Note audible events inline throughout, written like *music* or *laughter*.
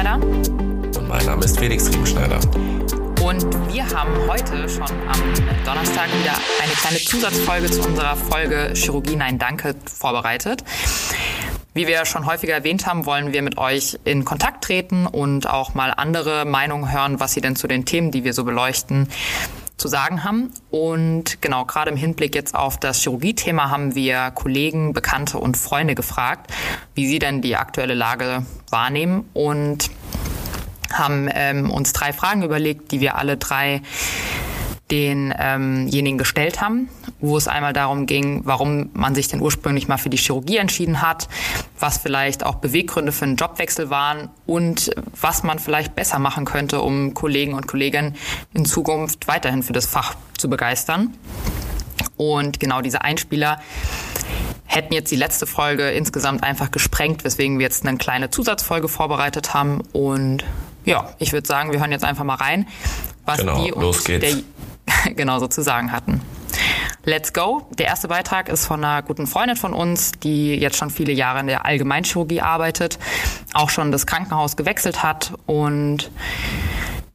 Riemenschneider. Und mein Name ist Felix Riemenschneider. Und wir haben heute schon am Donnerstag wieder eine kleine Zusatzfolge zu unserer Folge Chirurgie Nein Danke vorbereitet. Wie wir schon häufiger erwähnt haben, wollen wir mit euch in Kontakt treten und auch mal andere Meinungen hören, was sie denn zu den Themen, die wir so beleuchten, zu sagen haben. Und genau, gerade im Hinblick jetzt auf das Chirurgie-Thema haben wir Kollegen, Bekannte und Freunde gefragt, wie sie denn die aktuelle Lage wahrnehmen und haben ähm, uns drei Fragen überlegt, die wir alle drei denjenigen ähm gestellt haben, wo es einmal darum ging, warum man sich denn ursprünglich mal für die Chirurgie entschieden hat, was vielleicht auch Beweggründe für einen Jobwechsel waren und was man vielleicht besser machen könnte, um Kollegen und Kolleginnen in Zukunft weiterhin für das Fach zu begeistern. Und genau diese Einspieler hätten jetzt die letzte Folge insgesamt einfach gesprengt, weswegen wir jetzt eine kleine Zusatzfolge vorbereitet haben. Und ja, ich würde sagen, wir hören jetzt einfach mal rein, was genau, die uns der *laughs* genau so zu sagen hatten. Let's go. Der erste Beitrag ist von einer guten Freundin von uns, die jetzt schon viele Jahre in der Allgemeinchirurgie arbeitet, auch schon das Krankenhaus gewechselt hat und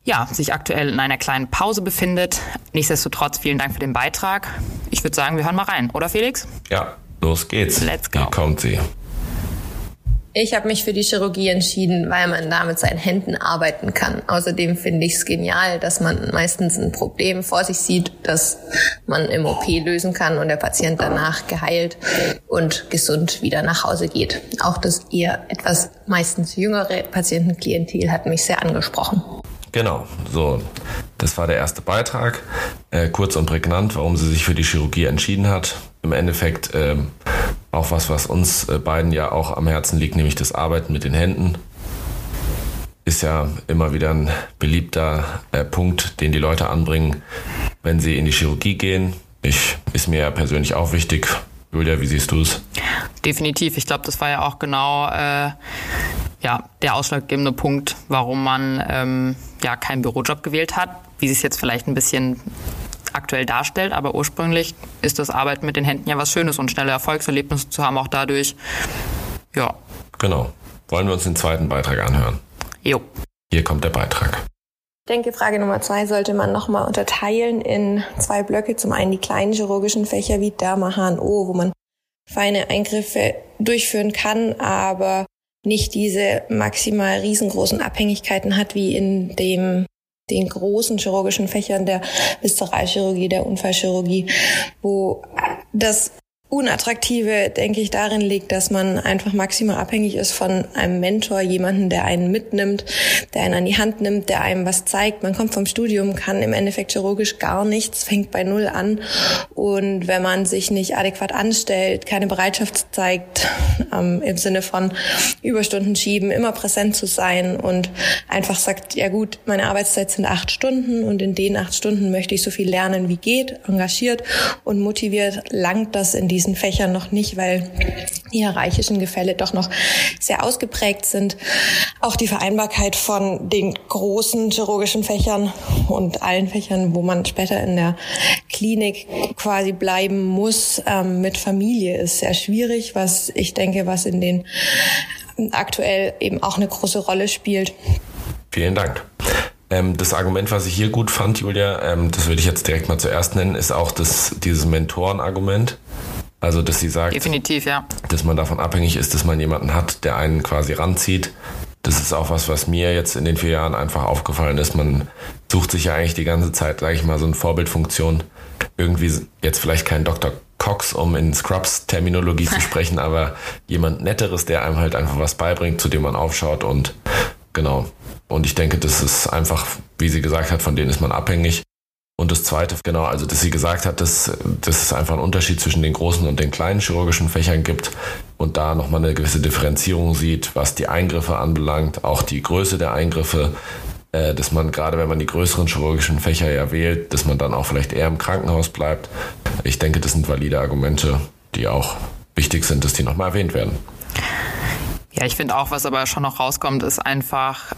ja, sich aktuell in einer kleinen Pause befindet. Nichtsdestotrotz vielen Dank für den Beitrag. Ich würde sagen, wir hören mal rein, oder Felix? Ja, los geht's. Let's go. Hier kommt sie. Ich habe mich für die Chirurgie entschieden, weil man da mit seinen Händen arbeiten kann. Außerdem finde ich es genial, dass man meistens ein Problem vor sich sieht, das man im OP lösen kann und der Patient danach geheilt und gesund wieder nach Hause geht. Auch das eher etwas meistens jüngere Patientenklientel hat mich sehr angesprochen. Genau, so, das war der erste Beitrag. Äh, kurz und prägnant, warum sie sich für die Chirurgie entschieden hat. Im Endeffekt ähm, auch was, was uns äh, beiden ja auch am Herzen liegt, nämlich das Arbeiten mit den Händen. Ist ja immer wieder ein beliebter äh, Punkt, den die Leute anbringen, wenn sie in die Chirurgie gehen. Ich, ist mir ja persönlich auch wichtig. Julia, wie siehst du es? Definitiv. Ich glaube, das war ja auch genau äh, ja, der ausschlaggebende Punkt, warum man ähm, ja keinen Bürojob gewählt hat, wie sie es jetzt vielleicht ein bisschen aktuell darstellt, aber ursprünglich ist das Arbeiten mit den Händen ja was Schönes und schnelle Erfolgserlebnisse zu haben, auch dadurch, ja. Genau. Wollen wir uns den zweiten Beitrag anhören? Jo. Hier kommt der Beitrag. Ich denke, Frage Nummer zwei sollte man nochmal unterteilen in zwei Blöcke. Zum einen die kleinen chirurgischen Fächer wie Derma, HNO, wo man feine Eingriffe durchführen kann, aber nicht diese maximal riesengroßen Abhängigkeiten hat wie in dem den großen chirurgischen Fächern der Viszeralchirurgie, der Unfallchirurgie, wo das Unattraktive, denke ich, darin liegt, dass man einfach maximal abhängig ist von einem Mentor, jemanden, der einen mitnimmt, der einen an die Hand nimmt, der einem was zeigt. Man kommt vom Studium, kann im Endeffekt chirurgisch gar nichts, fängt bei Null an. Und wenn man sich nicht adäquat anstellt, keine Bereitschaft zeigt, ähm, im Sinne von Überstunden schieben, immer präsent zu sein und einfach sagt, ja gut, meine Arbeitszeit sind acht Stunden und in den acht Stunden möchte ich so viel lernen, wie geht, engagiert und motiviert, langt das in die diesen Fächern noch nicht, weil die hierarchischen Gefälle doch noch sehr ausgeprägt sind. Auch die Vereinbarkeit von den großen chirurgischen Fächern und allen Fächern, wo man später in der Klinik quasi bleiben muss, ähm, mit Familie ist sehr schwierig, was ich denke, was in den aktuell eben auch eine große Rolle spielt. Vielen Dank. Ähm, das Argument, was ich hier gut fand, Julia, ähm, das würde ich jetzt direkt mal zuerst nennen, ist auch das, dieses Mentorenargument. Also, dass sie sagt, definitiv, ja. dass man davon abhängig ist, dass man jemanden hat, der einen quasi ranzieht. Das ist auch was, was mir jetzt in den vier Jahren einfach aufgefallen ist. Man sucht sich ja eigentlich die ganze Zeit, sage ich mal, so eine Vorbildfunktion. Irgendwie jetzt vielleicht kein Dr. Cox, um in Scrubs-Terminologie zu *laughs* sprechen, aber jemand Netteres, der einem halt einfach was beibringt, zu dem man aufschaut und genau. Und ich denke, das ist einfach, wie sie gesagt hat, von denen ist man abhängig. Und das Zweite, genau, also dass sie gesagt hat, dass, dass es einfach einen Unterschied zwischen den großen und den kleinen chirurgischen Fächern gibt und da nochmal eine gewisse Differenzierung sieht, was die Eingriffe anbelangt, auch die Größe der Eingriffe, äh, dass man gerade, wenn man die größeren chirurgischen Fächer ja wählt, dass man dann auch vielleicht eher im Krankenhaus bleibt. Ich denke, das sind valide Argumente, die auch wichtig sind, dass die nochmal erwähnt werden. Ja, ich finde auch, was aber schon noch rauskommt, ist einfach,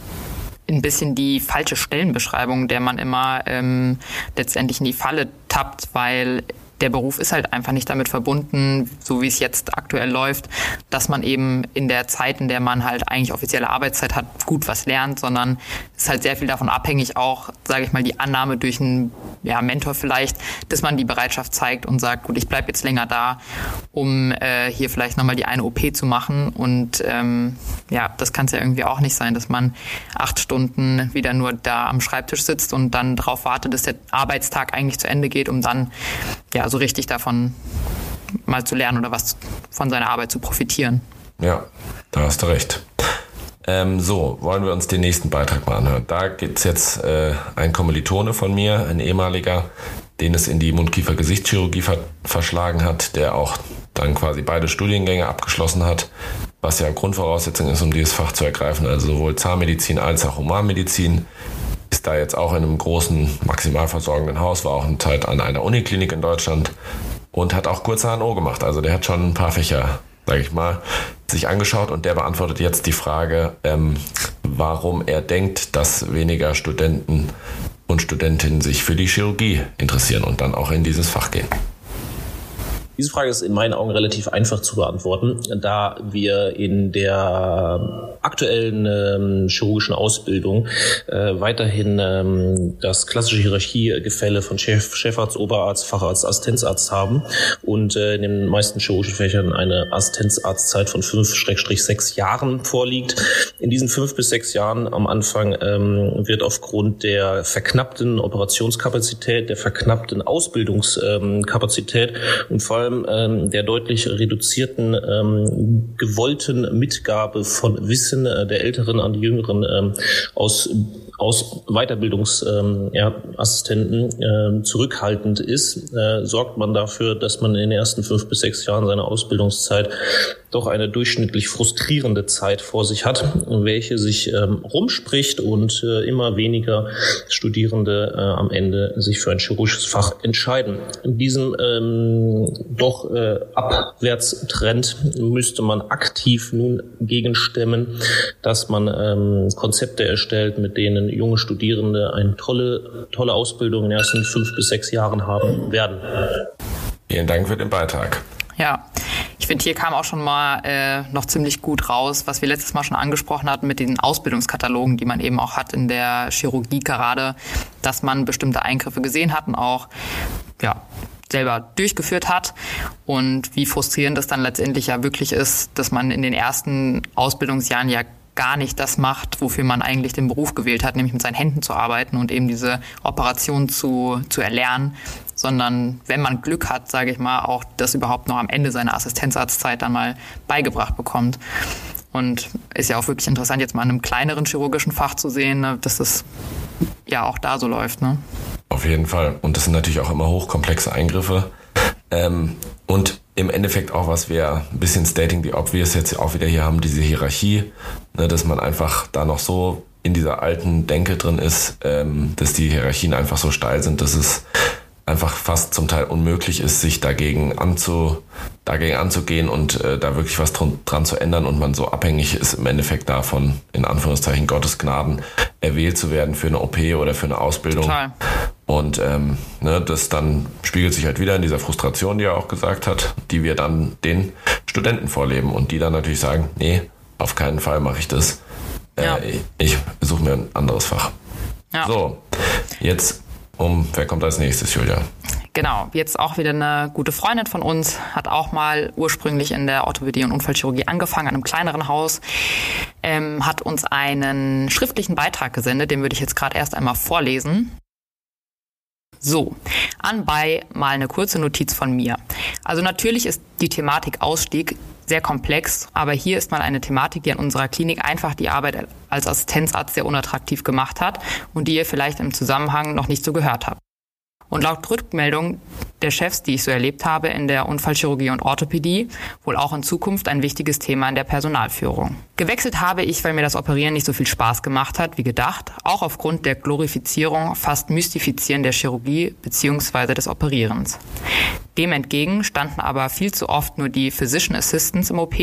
ein bisschen die falsche Stellenbeschreibung, der man immer ähm, letztendlich in die Falle tappt, weil der Beruf ist halt einfach nicht damit verbunden, so wie es jetzt aktuell läuft, dass man eben in der Zeit, in der man halt eigentlich offizielle Arbeitszeit hat, gut was lernt, sondern ist halt sehr viel davon abhängig, auch, sage ich mal, die Annahme durch einen ja, Mentor vielleicht, dass man die Bereitschaft zeigt und sagt, gut, ich bleibe jetzt länger da, um äh, hier vielleicht nochmal die eine OP zu machen. Und ähm, ja, das kann es ja irgendwie auch nicht sein, dass man acht Stunden wieder nur da am Schreibtisch sitzt und dann darauf wartet, dass der Arbeitstag eigentlich zu Ende geht, um dann ja so richtig davon mal zu lernen oder was von seiner Arbeit zu profitieren. Ja, da hast du recht. Ähm, so, wollen wir uns den nächsten Beitrag mal anhören. Da gibt es jetzt äh, ein Kommilitone von mir, ein ehemaliger, den es in die Mundkiefer-Gesichtschirurgie ver verschlagen hat, der auch dann quasi beide Studiengänge abgeschlossen hat, was ja Grundvoraussetzung ist, um dieses Fach zu ergreifen, also sowohl Zahnmedizin als auch Humanmedizin. Ist da jetzt auch in einem großen, maximal versorgenden Haus, war auch eine Zeit an einer Uniklinik in Deutschland und hat auch kurze HNO gemacht. Also der hat schon ein paar Fächer sage ich mal, sich angeschaut und der beantwortet jetzt die Frage, ähm, warum er denkt, dass weniger Studenten und Studentinnen sich für die Chirurgie interessieren und dann auch in dieses Fach gehen. Diese Frage ist in meinen Augen relativ einfach zu beantworten, da wir in der aktuellen ähm, chirurgischen Ausbildung äh, weiterhin ähm, das klassische Hierarchiegefälle von Chef, Chefarzt, Oberarzt, Facharzt, Assistenzarzt haben und äh, in den meisten chirurgischen Fächern eine Assistenzarztzeit von fünf sechs Jahren vorliegt. In diesen fünf bis sechs Jahren am Anfang ähm, wird aufgrund der verknappten Operationskapazität, der verknappten Ausbildungskapazität und vor allem ähm, der deutlich reduzierten ähm, gewollten Mitgabe von Wissen äh, der Älteren an die Jüngeren ähm, aus aus Weiterbildungsassistenten ähm, äh, zurückhaltend ist, äh, sorgt man dafür, dass man in den ersten fünf bis sechs Jahren seiner Ausbildungszeit doch eine durchschnittlich frustrierende Zeit vor sich hat, welche sich ähm, rumspricht und äh, immer weniger Studierende äh, am Ende sich für ein chirurgisches Fach entscheiden. In diesem ähm, doch äh, Abwärtstrend müsste man aktiv nun gegenstemmen, dass man ähm, Konzepte erstellt, mit denen junge Studierende eine tolle, tolle Ausbildung in den ersten fünf bis sechs Jahren haben werden. Vielen Dank für den Beitrag. Ja, ich finde, hier kam auch schon mal äh, noch ziemlich gut raus, was wir letztes Mal schon angesprochen hatten mit den Ausbildungskatalogen, die man eben auch hat in der Chirurgie gerade, dass man bestimmte Eingriffe gesehen hat und auch ja, selber durchgeführt hat und wie frustrierend es dann letztendlich ja wirklich ist, dass man in den ersten Ausbildungsjahren ja gar nicht das macht, wofür man eigentlich den Beruf gewählt hat, nämlich mit seinen Händen zu arbeiten und eben diese Operation zu, zu erlernen, sondern wenn man Glück hat, sage ich mal, auch das überhaupt noch am Ende seiner Assistenzarztzeit dann mal beigebracht bekommt. Und ist ja auch wirklich interessant, jetzt mal in einem kleineren chirurgischen Fach zu sehen, ne, dass das ja auch da so läuft. Ne? Auf jeden Fall. Und das sind natürlich auch immer hochkomplexe Eingriffe. Ähm, und im Endeffekt auch, was wir ein bisschen stating the obvious jetzt auch wieder hier haben, diese Hierarchie, ne, dass man einfach da noch so in dieser alten Denke drin ist, ähm, dass die Hierarchien einfach so steil sind, dass es einfach fast zum Teil unmöglich ist, sich dagegen, anzu, dagegen anzugehen und äh, da wirklich was dran, dran zu ändern und man so abhängig ist im Endeffekt davon, in Anführungszeichen Gottes Gnaden, erwählt zu werden für eine OP oder für eine Ausbildung. Total. Und ähm, ne, das dann spiegelt sich halt wieder in dieser Frustration, die er auch gesagt hat, die wir dann den Studenten vorleben und die dann natürlich sagen, nee, auf keinen Fall mache ich das. Äh, ja. Ich suche mir ein anderes Fach. Ja. So, jetzt um, wer kommt als nächstes, Julia? Genau, jetzt auch wieder eine gute Freundin von uns, hat auch mal ursprünglich in der Orthopädie und Unfallchirurgie angefangen, an einem kleineren Haus, ähm, hat uns einen schriftlichen Beitrag gesendet, den würde ich jetzt gerade erst einmal vorlesen. So, anbei mal eine kurze Notiz von mir. Also natürlich ist die Thematik Ausstieg sehr komplex, aber hier ist mal eine Thematik, die an unserer Klinik einfach die Arbeit als Assistenzarzt sehr unattraktiv gemacht hat und die ihr vielleicht im Zusammenhang noch nicht so gehört habt. Und laut Rückmeldung der Chefs, die ich so erlebt habe in der Unfallchirurgie und Orthopädie, wohl auch in Zukunft ein wichtiges Thema in der Personalführung. Gewechselt habe ich, weil mir das Operieren nicht so viel Spaß gemacht hat, wie gedacht, auch aufgrund der Glorifizierung, fast Mystifizieren der Chirurgie bzw. des Operierens. Dem entgegen standen aber viel zu oft nur die Physician Assistants im OP,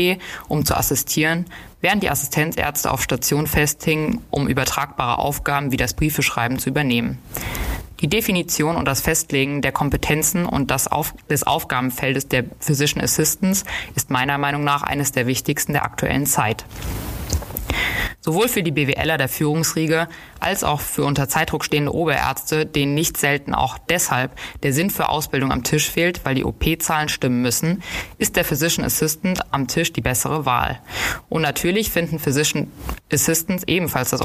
um zu assistieren, während die Assistenzärzte auf Station festhingen, um übertragbare Aufgaben wie das Briefeschreiben zu übernehmen. Die Definition und das Festlegen der Kompetenzen und das Auf des Aufgabenfeldes der Physician Assistants ist meiner Meinung nach eines der wichtigsten der aktuellen Zeit. Sowohl für die BWLer der Führungsriege als auch für unter Zeitdruck stehende Oberärzte, denen nicht selten auch deshalb der Sinn für Ausbildung am Tisch fehlt, weil die OP-Zahlen stimmen müssen, ist der Physician Assistant am Tisch die bessere Wahl. Und natürlich finden Physician Assistants ebenfalls das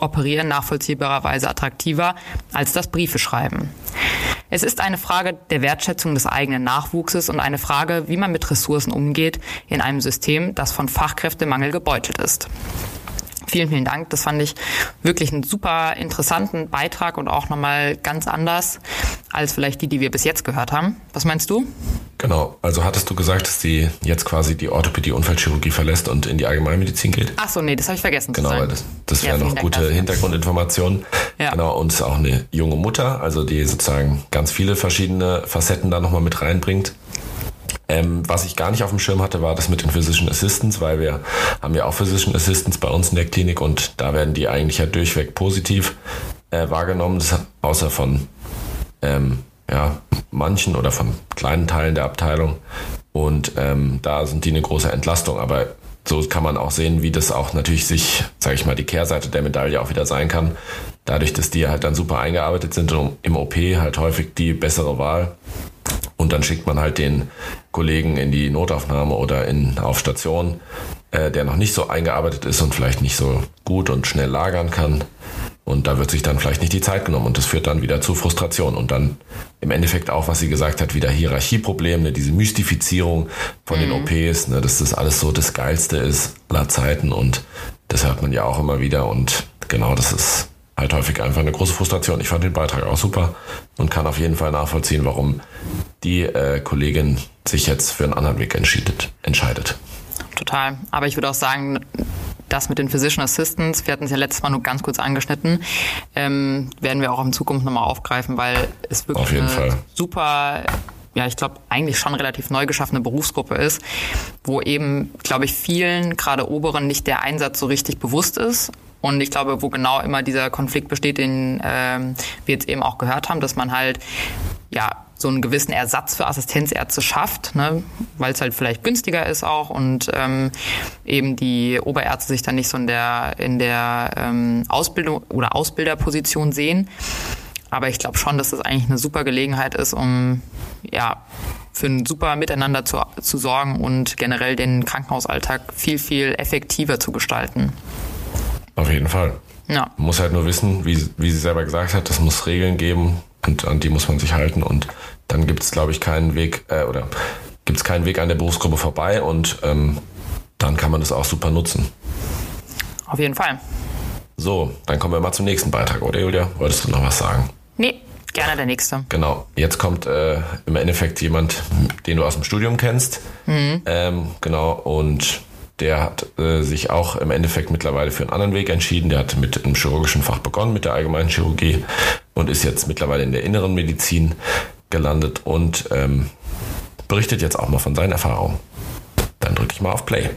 Operieren nachvollziehbarerweise attraktiver als das Briefe schreiben. Es ist eine Frage der Wertschätzung des eigenen Nachwuchses und eine Frage, wie man mit Ressourcen umgeht in einem System, das von Fachkräftemangel gebeutelt ist. Vielen, vielen Dank. Das fand ich wirklich einen super interessanten Beitrag und auch nochmal ganz anders als vielleicht die, die wir bis jetzt gehört haben. Was meinst du? Genau. Also hattest du gesagt, dass sie jetzt quasi die Orthopädie-Unfallchirurgie verlässt und in die Allgemeinmedizin geht? Ach so, nee, das habe ich vergessen genau, zu sagen. das, das wäre ja, noch gute dafür. Hintergrundinformationen. Ja. Genau, und auch eine junge Mutter, also die sozusagen ganz viele verschiedene Facetten da nochmal mit reinbringt. Ähm, was ich gar nicht auf dem Schirm hatte, war das mit den Physician Assistants, weil wir haben ja auch Physician Assistants bei uns in der Klinik und da werden die eigentlich ja durchweg positiv äh, wahrgenommen, außer von ähm, ja, manchen oder von kleinen Teilen der Abteilung. Und ähm, da sind die eine große Entlastung. Aber so kann man auch sehen, wie das auch natürlich sich, sage ich mal, die Kehrseite der Medaille auch wieder sein kann. Dadurch, dass die halt dann super eingearbeitet sind und im OP halt häufig die bessere Wahl. Und dann schickt man halt den Kollegen in die Notaufnahme oder in, auf Station, äh, der noch nicht so eingearbeitet ist und vielleicht nicht so gut und schnell lagern kann. Und da wird sich dann vielleicht nicht die Zeit genommen und das führt dann wieder zu Frustration und dann im Endeffekt auch, was sie gesagt hat, wieder Hierarchieprobleme, ne, diese Mystifizierung von mhm. den OPs, ne, dass das alles so das Geilste ist aller Zeiten und das hört man ja auch immer wieder und genau das ist halt häufig einfach eine große Frustration. Ich fand den Beitrag auch super und kann auf jeden Fall nachvollziehen, warum die äh, Kollegin sich jetzt für einen anderen Weg entscheidet. Total. Aber ich würde auch sagen, das mit den Physician Assistants, wir hatten es ja letztes Mal nur ganz kurz angeschnitten, ähm, werden wir auch in Zukunft nochmal aufgreifen, weil es wirklich eine Fall. super ja, ich glaube, eigentlich schon relativ neu geschaffene Berufsgruppe ist, wo eben, glaube ich, vielen, gerade Oberen, nicht der Einsatz so richtig bewusst ist. Und ich glaube, wo genau immer dieser Konflikt besteht, den ähm, wir jetzt eben auch gehört haben, dass man halt ja so einen gewissen Ersatz für Assistenzärzte schafft, ne, weil es halt vielleicht günstiger ist auch und ähm, eben die Oberärzte sich dann nicht so in der in der ähm, Ausbildung oder Ausbilderposition sehen. Aber ich glaube schon, dass das eigentlich eine super Gelegenheit ist, um ja für ein super Miteinander zu, zu sorgen und generell den Krankenhausalltag viel, viel effektiver zu gestalten. Auf jeden Fall. Ja. Man muss halt nur wissen, wie, wie sie selber gesagt hat, es muss Regeln geben und an die muss man sich halten und dann gibt es, glaube ich, keinen Weg äh, oder gibt es keinen Weg an der Berufsgruppe vorbei und ähm, dann kann man das auch super nutzen. Auf jeden Fall. So, dann kommen wir mal zum nächsten Beitrag, oder Julia? Wolltest du noch was sagen? Nee, gerne der nächste. Genau. Jetzt kommt äh, im Endeffekt jemand, den du aus dem Studium kennst. Mhm. Ähm, genau, und der hat äh, sich auch im Endeffekt mittlerweile für einen anderen Weg entschieden. Der hat mit einem chirurgischen Fach begonnen, mit der allgemeinen Chirurgie und ist jetzt mittlerweile in der inneren Medizin gelandet und ähm, berichtet jetzt auch mal von seinen Erfahrungen. Dann drücke ich mal auf Play.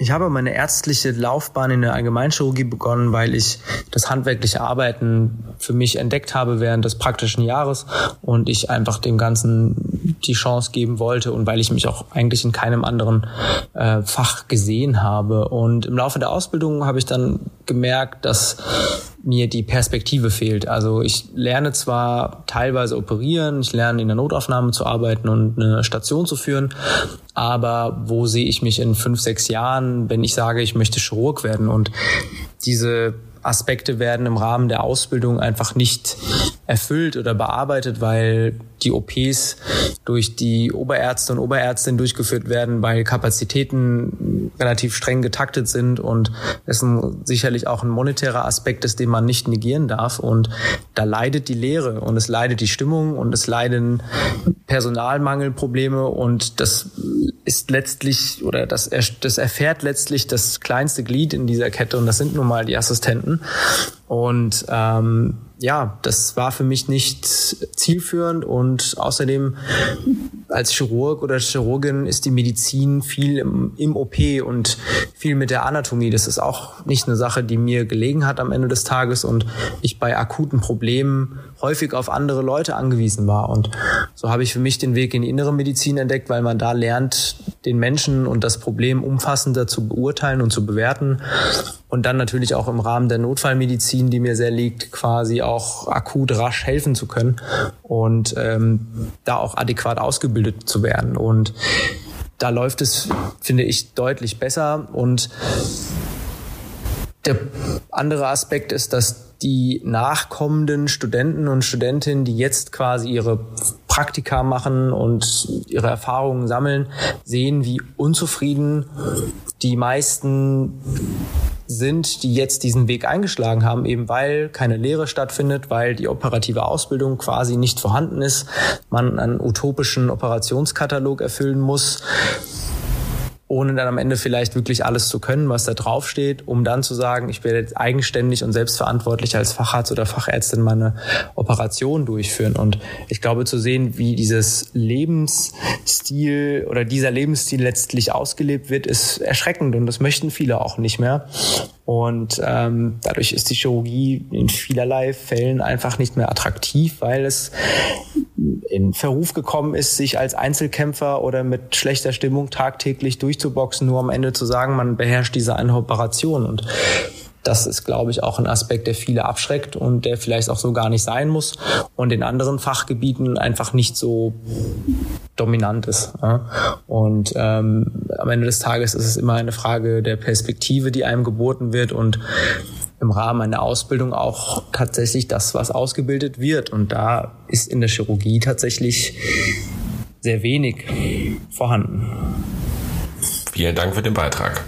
Ich habe meine ärztliche Laufbahn in der Allgemeinchirurgie begonnen, weil ich das handwerkliche Arbeiten für mich entdeckt habe während des praktischen Jahres und ich einfach dem Ganzen die Chance geben wollte und weil ich mich auch eigentlich in keinem anderen äh, Fach gesehen habe. Und im Laufe der Ausbildung habe ich dann gemerkt, dass mir die Perspektive fehlt. Also ich lerne zwar teilweise operieren, ich lerne in der Notaufnahme zu arbeiten und eine Station zu führen, aber wo sehe ich mich in fünf, sechs Jahren, wenn ich sage, ich möchte Chirurg werden? Und diese Aspekte werden im Rahmen der Ausbildung einfach nicht erfüllt oder bearbeitet, weil die OPs durch die Oberärzte und Oberärztinnen durchgeführt werden, weil Kapazitäten relativ streng getaktet sind und es sicherlich auch ein monetärer Aspekt ist, den man nicht negieren darf. Und da leidet die Lehre und es leidet die Stimmung und es leiden Personalmangelprobleme und das ist letztlich oder das, das erfährt letztlich das kleinste Glied in dieser Kette und das sind nun mal die Assistenten. Und ähm, ja, das war für mich nicht zielführend und außerdem als Chirurg oder Chirurgin ist die Medizin viel im, im, OP und viel mit der Anatomie. Das ist auch nicht eine Sache, die mir gelegen hat am Ende des Tages und ich bei akuten Problemen häufig auf andere Leute angewiesen war. Und so habe ich für mich den Weg in die innere Medizin entdeckt, weil man da lernt, den Menschen und das Problem umfassender zu beurteilen und zu bewerten. Und dann natürlich auch im Rahmen der Notfallmedizin, die mir sehr liegt, quasi auch akut rasch helfen zu können und ähm, da auch adäquat ausgebildet zu werden. Und da läuft es, finde ich, deutlich besser. Und der andere Aspekt ist, dass die nachkommenden Studenten und Studentinnen, die jetzt quasi ihre Praktika machen und ihre Erfahrungen sammeln, sehen, wie unzufrieden die meisten sind, die jetzt diesen Weg eingeschlagen haben, eben weil keine Lehre stattfindet, weil die operative Ausbildung quasi nicht vorhanden ist, man einen utopischen Operationskatalog erfüllen muss, ohne dann am Ende vielleicht wirklich alles zu können, was da draufsteht, um dann zu sagen, ich werde jetzt eigenständig und selbstverantwortlich als Facharzt oder Fachärztin meine Operation durchführen. Und ich glaube zu sehen, wie dieses Lebensstil oder dieser Lebensstil letztlich ausgelebt wird, ist erschreckend und das möchten viele auch nicht mehr. Und ähm, dadurch ist die Chirurgie in vielerlei Fällen einfach nicht mehr attraktiv, weil es in Verruf gekommen ist, sich als Einzelkämpfer oder mit schlechter Stimmung tagtäglich durchzuboxen, nur am Ende zu sagen, man beherrscht diese eine Operation. Und das ist, glaube ich, auch ein Aspekt, der viele abschreckt und der vielleicht auch so gar nicht sein muss und in anderen Fachgebieten einfach nicht so dominant ist. Und ähm, am Ende des Tages ist es immer eine Frage der Perspektive, die einem geboten wird und im Rahmen einer Ausbildung auch tatsächlich das, was ausgebildet wird. Und da ist in der Chirurgie tatsächlich sehr wenig vorhanden. Vielen Dank für den Beitrag.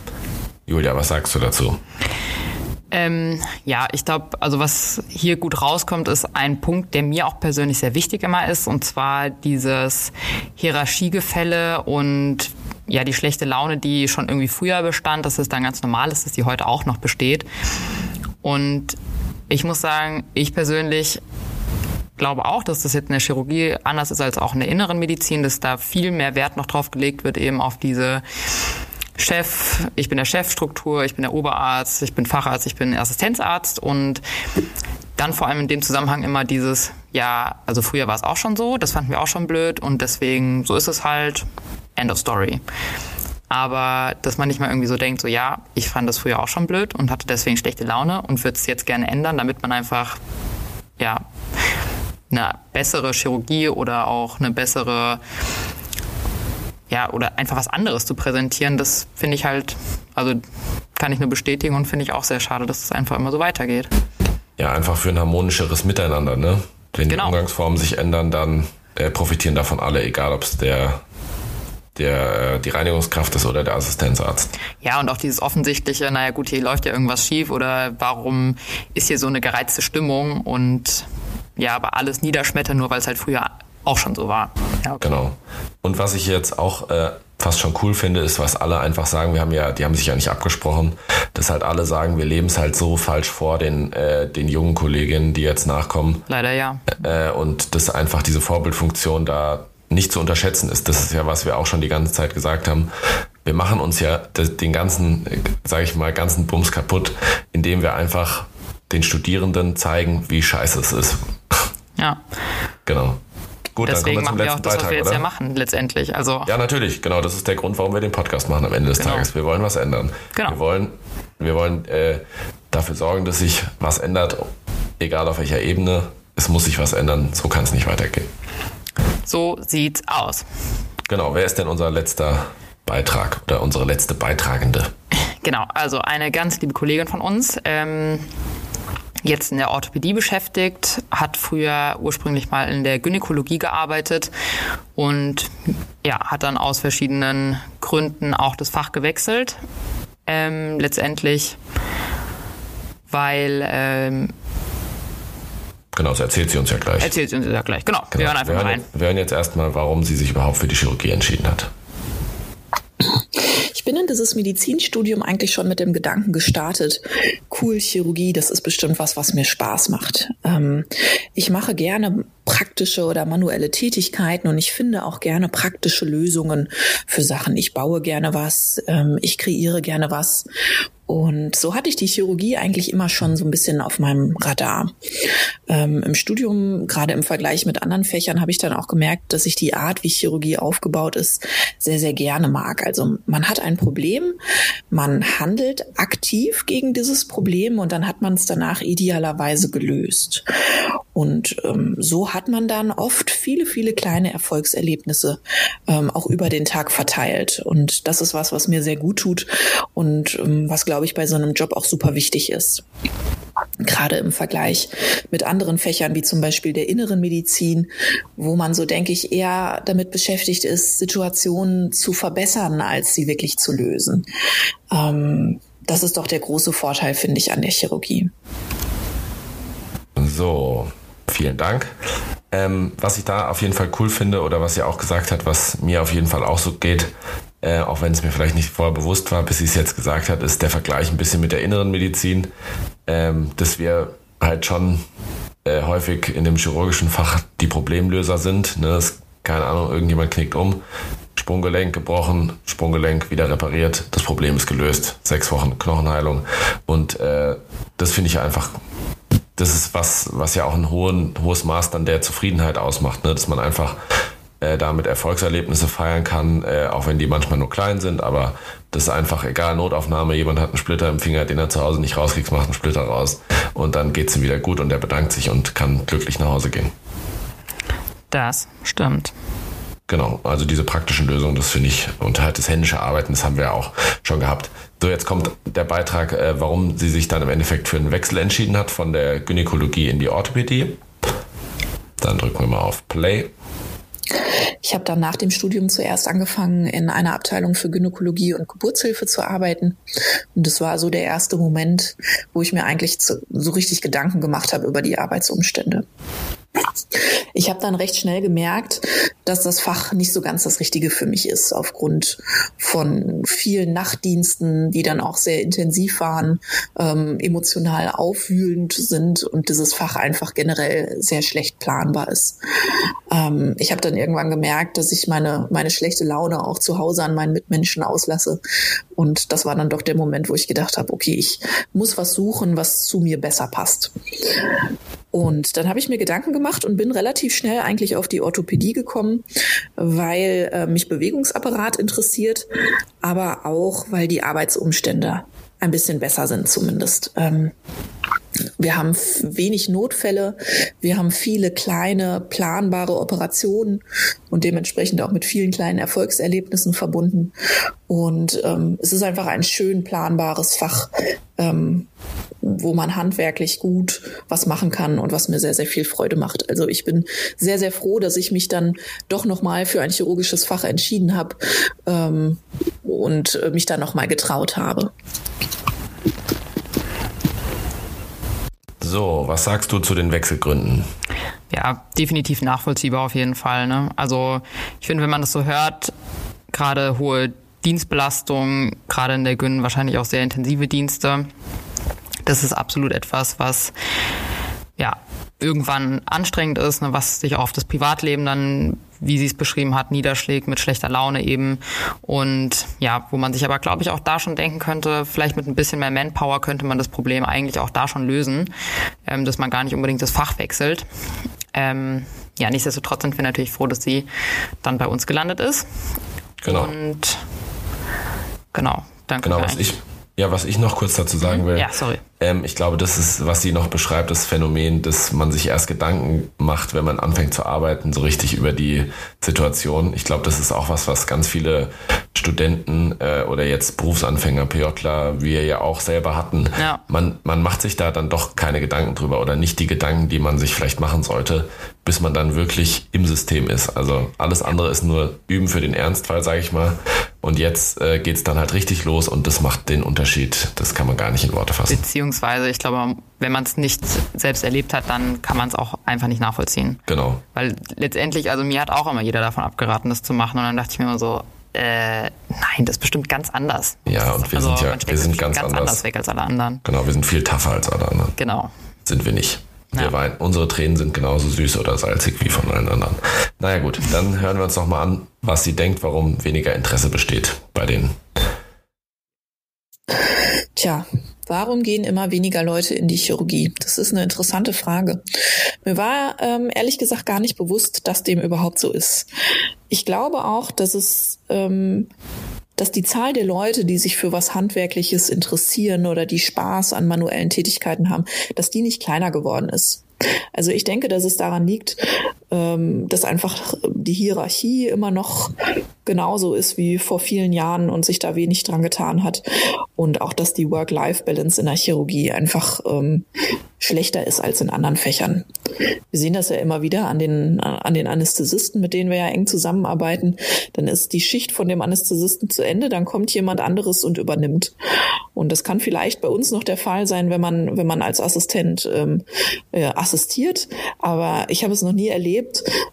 Julia, was sagst du dazu? Ähm, ja, ich glaube, also was hier gut rauskommt, ist ein Punkt, der mir auch persönlich sehr wichtig immer ist, und zwar dieses Hierarchiegefälle und ja, die schlechte Laune, die schon irgendwie früher bestand, dass es dann ganz normal ist, dass die heute auch noch besteht. Und ich muss sagen, ich persönlich glaube auch, dass das jetzt in der Chirurgie anders ist als auch in der inneren Medizin, dass da viel mehr Wert noch drauf gelegt wird, eben auf diese Chef, ich bin der Chefstruktur, ich bin der Oberarzt, ich bin Facharzt, ich bin Assistenzarzt und dann vor allem in dem Zusammenhang immer dieses, ja, also früher war es auch schon so, das fanden wir auch schon blöd und deswegen, so ist es halt, end of story. Aber dass man nicht mal irgendwie so denkt, so ja, ich fand das früher auch schon blöd und hatte deswegen schlechte Laune und würde es jetzt gerne ändern, damit man einfach, ja, eine bessere Chirurgie oder auch eine bessere ja, oder einfach was anderes zu präsentieren, das finde ich halt, also kann ich nur bestätigen und finde ich auch sehr schade, dass es einfach immer so weitergeht. Ja, einfach für ein harmonischeres Miteinander, ne? Wenn genau. die Umgangsformen sich ändern, dann äh, profitieren davon alle, egal ob es der der, äh, die Reinigungskraft ist oder der Assistenzarzt. Ja, und auch dieses offensichtliche, naja gut, hier läuft ja irgendwas schief oder warum ist hier so eine gereizte Stimmung und ja, aber alles niederschmettern, nur weil es halt früher auch schon so war. Ja, okay. Genau. Und was ich jetzt auch äh, fast schon cool finde, ist, was alle einfach sagen, wir haben ja, die haben sich ja nicht abgesprochen, dass halt alle sagen, wir leben es halt so falsch vor den, äh, den jungen Kolleginnen, die jetzt nachkommen. Leider ja. Äh, und dass einfach diese Vorbildfunktion da nicht zu unterschätzen ist. Das ist ja, was wir auch schon die ganze Zeit gesagt haben. Wir machen uns ja den ganzen, sage ich mal, ganzen Bums kaputt, indem wir einfach den Studierenden zeigen, wie scheiße es ist. Ja. Genau. Gut, Deswegen machen wir auch das, Beitrag, was wir jetzt oder? ja machen, letztendlich. Also ja, natürlich, genau. Das ist der Grund, warum wir den Podcast machen am Ende des genau. Tages. Wir wollen was ändern. Genau. Wir wollen, wir wollen äh, dafür sorgen, dass sich was ändert, egal auf welcher Ebene. Es muss sich was ändern, so kann es nicht weitergehen. So sieht's aus. Genau, wer ist denn unser letzter Beitrag oder unsere letzte Beitragende? Genau, also eine ganz liebe Kollegin von uns. Ähm, jetzt in der Orthopädie beschäftigt, hat früher ursprünglich mal in der Gynäkologie gearbeitet und ja, hat dann aus verschiedenen Gründen auch das Fach gewechselt. Ähm, letztendlich, weil ähm, Genau, das erzählt sie uns ja gleich. Erzählt sie uns ja gleich, genau. genau. Wir hören einfach wir hören, mal rein. Wir hören jetzt erstmal, warum sie sich überhaupt für die Chirurgie entschieden hat. *laughs* Ich bin in dieses Medizinstudium eigentlich schon mit dem Gedanken gestartet, cool, Chirurgie, das ist bestimmt was, was mir Spaß macht. Ähm, ich mache gerne praktische oder manuelle Tätigkeiten und ich finde auch gerne praktische Lösungen für Sachen. Ich baue gerne was, ähm, ich kreiere gerne was und so hatte ich die Chirurgie eigentlich immer schon so ein bisschen auf meinem Radar. Ähm, Im Studium, gerade im Vergleich mit anderen Fächern, habe ich dann auch gemerkt, dass ich die Art, wie Chirurgie aufgebaut ist, sehr, sehr gerne mag. Also man hat ein Problem, man handelt aktiv gegen dieses Problem und dann hat man es danach idealerweise gelöst. Und ähm, so hat man dann oft viele, viele kleine Erfolgserlebnisse ähm, auch über den Tag verteilt. Und das ist was, was mir sehr gut tut und ähm, was, glaube ich, bei so einem Job auch super wichtig ist. Gerade im Vergleich mit anderen Fächern, wie zum Beispiel der inneren Medizin, wo man so, denke ich, eher damit beschäftigt ist, Situationen zu verbessern, als sie wirklich zu lösen. Ähm, das ist doch der große Vorteil, finde ich, an der Chirurgie. So, vielen Dank. Ähm, was ich da auf jeden Fall cool finde oder was sie auch gesagt hat, was mir auf jeden Fall auch so geht, äh, auch wenn es mir vielleicht nicht vorher bewusst war, bis sie es jetzt gesagt hat, ist der Vergleich ein bisschen mit der inneren Medizin, ähm, dass wir halt schon äh, häufig in dem chirurgischen Fach die Problemlöser sind. Ne? Das, keine Ahnung, irgendjemand knickt um, Sprunggelenk gebrochen, Sprunggelenk wieder repariert, das Problem ist gelöst, sechs Wochen Knochenheilung und äh, das finde ich einfach das ist was, was ja auch ein hohen, hohes Maß dann der Zufriedenheit ausmacht, ne? dass man einfach äh, damit Erfolgserlebnisse feiern kann, äh, auch wenn die manchmal nur klein sind, aber das ist einfach egal, Notaufnahme, jemand hat einen Splitter im Finger, den er zu Hause nicht rauskriegt, macht einen Splitter raus und dann geht es ihm wieder gut und er bedankt sich und kann glücklich nach Hause gehen. Das stimmt. Genau, also diese praktischen Lösungen, das finde ich, und halt das händische Arbeiten, das haben wir ja auch schon gehabt. So, jetzt kommt der Beitrag, äh, warum sie sich dann im Endeffekt für einen Wechsel entschieden hat von der Gynäkologie in die Orthopädie. Dann drücken wir mal auf Play. Ich habe dann nach dem Studium zuerst angefangen, in einer Abteilung für Gynäkologie und Geburtshilfe zu arbeiten. Und das war so der erste Moment, wo ich mir eigentlich so richtig Gedanken gemacht habe über die Arbeitsumstände. Ich habe dann recht schnell gemerkt, dass das Fach nicht so ganz das Richtige für mich ist, aufgrund von vielen Nachtdiensten, die dann auch sehr intensiv waren, ähm, emotional aufwühlend sind und dieses Fach einfach generell sehr schlecht planbar ist. Ähm, ich habe dann irgendwann gemerkt, dass ich meine, meine schlechte Laune auch zu Hause an meinen Mitmenschen auslasse. Und das war dann doch der Moment, wo ich gedacht habe, okay, ich muss was suchen, was zu mir besser passt. Und dann habe ich mir Gedanken gemacht und bin relativ schnell eigentlich auf die Orthopädie gekommen, weil äh, mich Bewegungsapparat interessiert, aber auch, weil die Arbeitsumstände ein bisschen besser sind zumindest. Ähm, wir haben wenig Notfälle, wir haben viele kleine planbare Operationen und dementsprechend auch mit vielen kleinen Erfolgserlebnissen verbunden. Und ähm, es ist einfach ein schön planbares Fach, ähm, wo man handwerklich gut was machen kann und was mir sehr, sehr viel Freude macht. Also ich bin sehr, sehr froh, dass ich mich dann doch nochmal für ein chirurgisches Fach entschieden habe ähm, und mich da nochmal getraut habe. So, was sagst du zu den Wechselgründen? Ja, definitiv nachvollziehbar auf jeden Fall. Ne? Also ich finde, wenn man das so hört, gerade hohe Dienstbelastung, gerade in der Gyn wahrscheinlich auch sehr intensive Dienste, das ist absolut etwas, was ja irgendwann anstrengend ist, ne, was sich auch auf das Privatleben dann, wie sie es beschrieben hat, niederschlägt mit schlechter Laune eben. Und ja, wo man sich aber, glaube ich, auch da schon denken könnte, vielleicht mit ein bisschen mehr Manpower könnte man das Problem eigentlich auch da schon lösen, ähm, dass man gar nicht unbedingt das Fach wechselt. Ähm, ja, nichtsdestotrotz sind wir natürlich froh, dass sie dann bei uns gelandet ist. Genau. Und genau, danke. Genau, was ich, ja, was ich noch kurz dazu sagen will. Ja, sorry. Ähm, ich glaube, das ist, was sie noch beschreibt, das Phänomen, dass man sich erst Gedanken macht, wenn man anfängt zu arbeiten, so richtig über die Situation. Ich glaube, das ist auch was, was ganz viele Studenten äh, oder jetzt Berufsanfänger, PJler, wir ja auch selber hatten. Ja. Man, man macht sich da dann doch keine Gedanken drüber oder nicht die Gedanken, die man sich vielleicht machen sollte, bis man dann wirklich im System ist. Also alles andere ist nur Üben für den Ernstfall, sage ich mal. Und jetzt äh, geht's dann halt richtig los und das macht den Unterschied. Das kann man gar nicht in Worte fassen. Beziehungsweise, ich glaube, wenn man es nicht selbst erlebt hat, dann kann man es auch einfach nicht nachvollziehen. Genau. Weil letztendlich, also mir hat auch immer jeder davon abgeraten, das zu machen. Und dann dachte ich mir immer so, äh, nein, das ist bestimmt ganz anders. Ja, und wir also, sind ja, wir sind ganz, ganz anders. anders weg als alle anderen. Genau, wir sind viel tougher als alle anderen. Genau. Sind wir nicht. Wir Ja. weinen. Unsere Tränen sind genauso süß oder salzig wie von allen anderen. Naja gut, dann hören wir uns nochmal an, was sie denkt, warum weniger Interesse besteht bei denen. Tja, warum gehen immer weniger Leute in die Chirurgie? Das ist eine interessante Frage. Mir war ähm, ehrlich gesagt gar nicht bewusst, dass dem überhaupt so ist. Ich glaube auch, dass es ähm, dass die Zahl der Leute, die sich für was Handwerkliches interessieren oder die Spaß an manuellen Tätigkeiten haben, dass die nicht kleiner geworden ist. Also ich denke, dass es daran liegt, ähm, dass einfach die Hierarchie immer noch genauso ist wie vor vielen Jahren und sich da wenig dran getan hat. Und auch, dass die Work-Life-Balance in der Chirurgie einfach ähm, schlechter ist als in anderen Fächern. Wir sehen das ja immer wieder an den, an den Anästhesisten, mit denen wir ja eng zusammenarbeiten. Dann ist die Schicht von dem Anästhesisten zu Ende, dann kommt jemand anderes und übernimmt. Und das kann vielleicht bei uns noch der Fall sein, wenn man, wenn man als Assistent ähm, äh, assistiert. Aber ich habe es noch nie erlebt,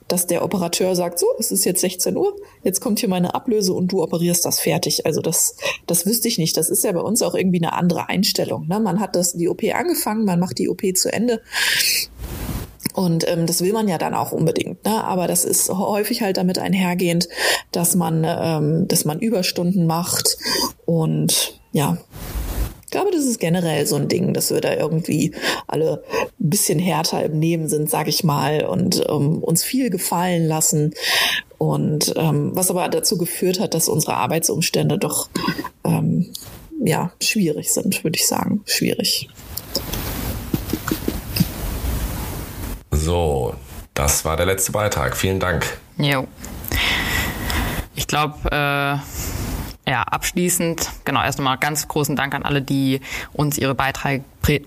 dass der Operateur sagt, so, es ist jetzt 16 Uhr, jetzt kommt hier meine Ablöse und du operierst das fertig. Also das, das wüsste ich nicht. Das ist ja bei uns auch irgendwie eine andere Einstellung. Ne? Man hat das, die OP angefangen, man macht die OP zu Ende. Und ähm, das will man ja dann auch unbedingt, ne? Aber das ist häufig halt damit einhergehend, dass man, ähm, dass man Überstunden macht und ja. Ich glaube, das ist generell so ein Ding, dass wir da irgendwie alle ein bisschen härter im Nehmen sind, sag ich mal, und ähm, uns viel gefallen lassen. Und ähm, was aber dazu geführt hat, dass unsere Arbeitsumstände doch ähm, ja schwierig sind, würde ich sagen. Schwierig. So, das war der letzte Beitrag. Vielen Dank. Jo. Ich glaube, äh, ja, abschließend, genau, erst einmal ganz großen Dank an alle, die uns ihre Beiträge, äh,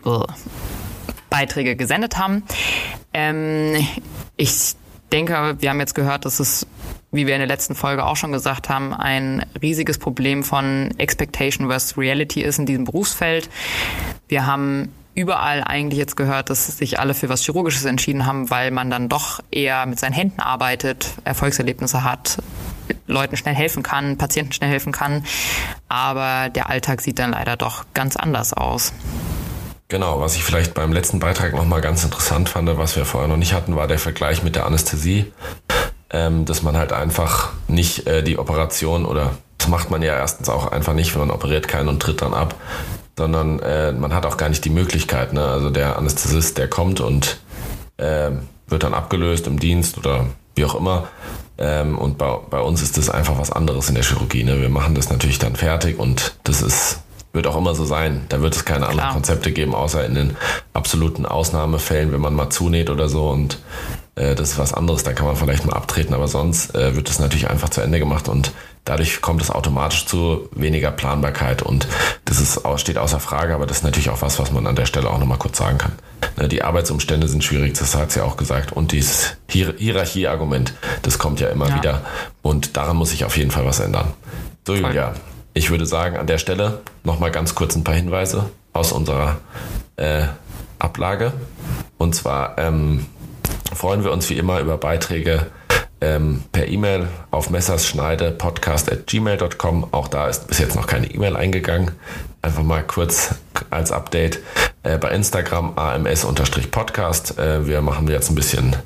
Beiträge gesendet haben. Ähm, ich denke, wir haben jetzt gehört, dass es, wie wir in der letzten Folge auch schon gesagt haben, ein riesiges Problem von Expectation versus Reality ist in diesem Berufsfeld. Wir haben überall eigentlich jetzt gehört, dass sich alle für was Chirurgisches entschieden haben, weil man dann doch eher mit seinen Händen arbeitet, Erfolgserlebnisse hat, Leuten schnell helfen kann, Patienten schnell helfen kann. Aber der Alltag sieht dann leider doch ganz anders aus. Genau, was ich vielleicht beim letzten Beitrag nochmal ganz interessant fand, was wir vorher noch nicht hatten, war der Vergleich mit der Anästhesie. Ähm, dass man halt einfach nicht äh, die Operation oder das macht man ja erstens auch einfach nicht, wenn man operiert keinen und tritt dann ab, sondern äh, man hat auch gar nicht die Möglichkeit. Ne? Also der Anästhesist, der kommt und äh, wird dann abgelöst im Dienst oder wie auch immer. Ähm, und bei, bei uns ist das einfach was anderes in der Chirurgie. Ne? Wir machen das natürlich dann fertig und das ist wird auch immer so sein. Da wird es keine anderen Klar. Konzepte geben, außer in den absoluten Ausnahmefällen, wenn man mal zunäht oder so und äh, das ist was anderes, da kann man vielleicht mal abtreten, aber sonst äh, wird es natürlich einfach zu Ende gemacht und dadurch kommt es automatisch zu weniger Planbarkeit und das ist, steht außer Frage, aber das ist natürlich auch was, was man an der Stelle auch nochmal kurz sagen kann. Ne, Die Arbeitsumstände sind schwierig, das hat sie ja auch gesagt und dieses Hier Hierarchie-Argument, das kommt ja immer Ja. wieder und daran muss sich auf jeden Fall was ändern. So. Julia, ich würde sagen, an der Stelle nochmal ganz kurz ein paar Hinweise aus unserer äh, Ablage. Und zwar ähm, freuen wir uns wie immer über Beiträge ähm, per E-Mail auf messerschneide.podcast.gmail.com. Auch da ist bis jetzt noch keine E-Mail eingegangen. Einfach mal kurz als Update. Äh, bei Instagram ams-podcast. Äh, wir machen jetzt ein bisschen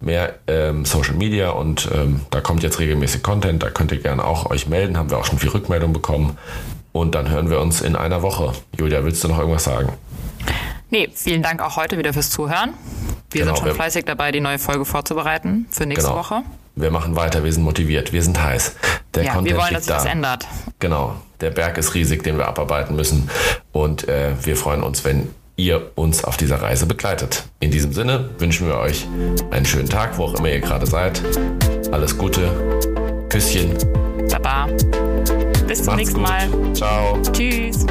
mehr ähm, Social Media und ähm, da kommt jetzt regelmäßig Content. Da könnt ihr gerne auch euch melden. Haben wir auch schon viel Rückmeldung bekommen. Und dann hören wir uns in einer Woche. Julia, willst du noch irgendwas sagen? Nee, vielen Dank auch heute wieder fürs Zuhören. Wir Genau, sind schon fleißig dabei, die neue Folge vorzubereiten für nächste Genau. Woche. Wir machen weiter, wir sind motiviert, wir sind heiß. Der Ja, Content wir wollen, dass sich da. das ändert. Genau, der Berg ist riesig, den wir abarbeiten müssen. Und äh, wir freuen uns, wenn ihr uns auf dieser Reise begleitet. In diesem Sinne wünschen wir euch einen schönen Tag, wo auch immer ihr gerade seid. Alles Gute. Küsschen. Baba. Bis zum Macht's nächsten gut. Mal. Ciao. Tschüss.